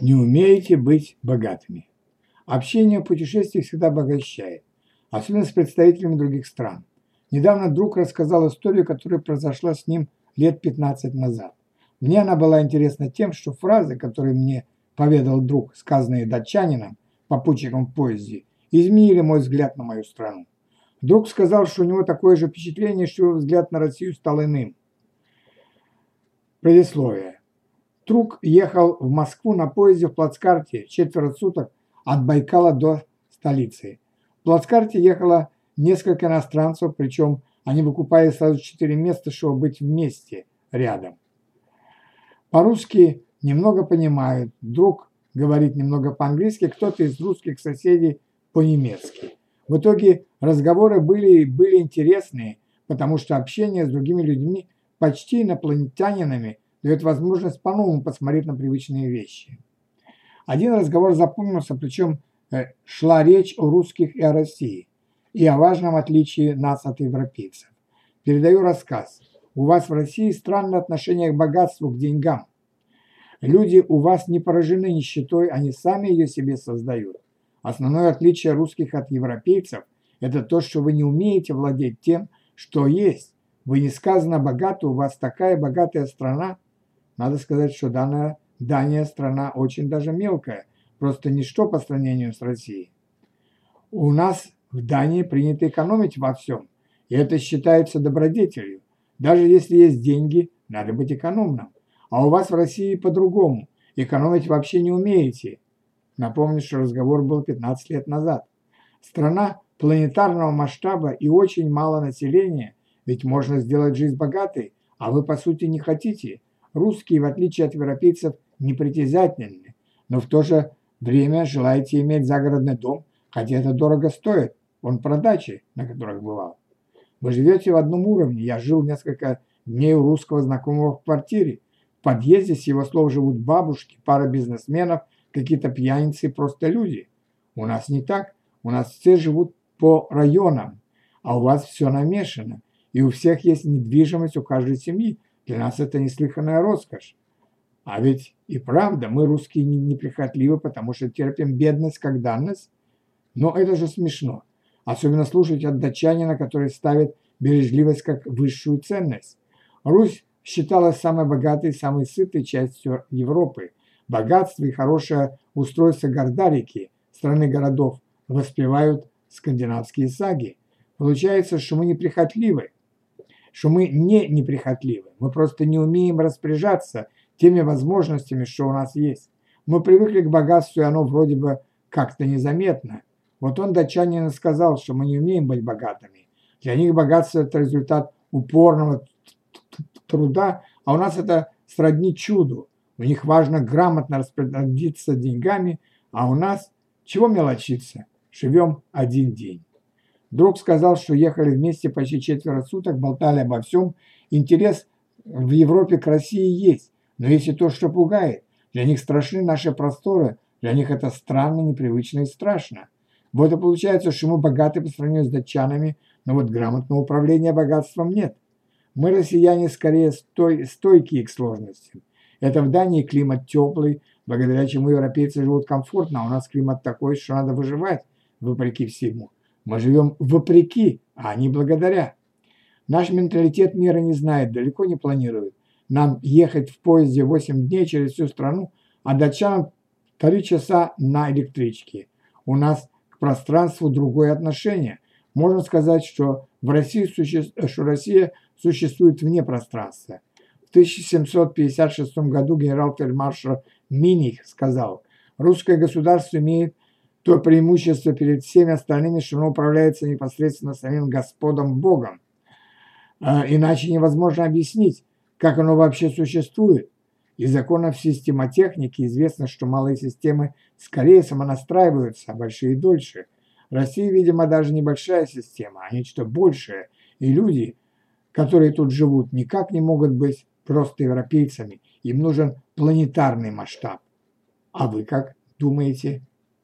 не умеете быть богатыми. Общение в путешествиях всегда обогащает, особенно с представителями других стран. Недавно друг рассказал историю, которая произошла с ним лет 15 назад. Мне она была интересна тем, что фразы, которые мне поведал друг, сказанные датчанином, попутчиком в поезде, изменили мой взгляд на мою страну. Друг сказал, что у него такое же впечатление, что его взгляд на Россию стал иным. Предисловие. Друг ехал в Москву на поезде в плацкарте четверо суток от Байкала до столицы. В плацкарте ехало несколько иностранцев, причем они выкупали сразу четыре места, чтобы быть вместе, рядом. По-русски немного понимают, друг говорит немного по-английски, кто-то из русских соседей по-немецки. В итоге разговоры были, были интересные, потому что общение с другими людьми, почти инопланетянинами, дает возможность по-новому посмотреть на привычные вещи. Один разговор запомнился, причем э, шла речь о русских и о России, и о важном отличии нас от европейцев. Передаю рассказ. У вас в России странное отношение к богатству, к деньгам. Люди у вас не поражены нищетой, они сами ее себе создают. Основное отличие русских от европейцев – это то, что вы не умеете владеть тем, что есть. Вы несказанно богаты, у вас такая богатая страна. Надо сказать, что данная Дания страна очень даже мелкая, просто ничто по сравнению с Россией. У нас в Дании принято экономить во всем, и это считается добродетелью. Даже если есть деньги, надо быть экономным. А у вас в России по-другому. Экономить вообще не умеете. Напомню, что разговор был 15 лет назад. Страна планетарного масштаба и очень мало населения, ведь можно сделать жизнь богатой, а вы по сути не хотите. Русские, в отличие от европейцев, непритязательны, но в то же время желаете иметь загородный дом, хотя это дорого стоит, он про дачи, на которых бывал. Вы живете в одном уровне, я жил несколько дней у русского знакомого в квартире. В подъезде, с его слов, живут бабушки, пара бизнесменов, какие-то пьяницы, просто люди. У нас не так, у нас все живут по районам, а у вас все намешано, и у всех есть недвижимость у каждой семьи. Для нас это неслыханная роскошь. А ведь и правда, мы русские неприхотливы, потому что терпим бедность как данность. Но это же смешно. Особенно слушать от датчанина, который ставит бережливость как высшую ценность. Русь считалась самой богатой и самой сытой частью Европы. Богатство и хорошее устройство Гордарики, страны городов, воспевают скандинавские саги. Получается, что мы неприхотливы, что мы не неприхотливы. Мы просто не умеем распоряжаться теми возможностями, что у нас есть. Мы привыкли к богатству, и оно вроде бы как-то незаметно. Вот он, датчанин, сказал, что мы не умеем быть богатыми. Для них богатство – это результат упорного труда, а у нас это сродни чуду. У них важно грамотно распорядиться деньгами, а у нас чего мелочиться? Живем один день. Друг сказал, что ехали вместе почти четверо суток, болтали обо всем. Интерес в Европе к России есть. Но если то, что пугает, для них страшны наши просторы, для них это странно, непривычно и страшно. Вот и получается, что мы богаты по сравнению с датчанами, но вот грамотного управления богатством нет. Мы, россияне, скорее стой, стойкие к сложностям. Это в Дании климат теплый, благодаря чему европейцы живут комфортно, а у нас климат такой, что надо выживать, вопреки всему. Мы живем вопреки, а не благодаря. Наш менталитет мира не знает, далеко не планирует нам ехать в поезде 8 дней через всю страну, а датчанам 3 часа на электричке. У нас к пространству другое отношение. Можно сказать, что в России суще... что Россия существует вне пространства. В 1756 году генерал-фельдмаршал Миних сказал, русское государство имеет то преимущество перед всеми остальными, что оно управляется непосредственно самим Господом Богом. А, иначе невозможно объяснить, как оно вообще существует. Из законов системотехники известно, что малые системы скорее самонастраиваются, а большие дольше. Россия, видимо, даже небольшая система, а нечто большее. И люди, которые тут живут, никак не могут быть просто европейцами. Им нужен планетарный масштаб. А вы как думаете?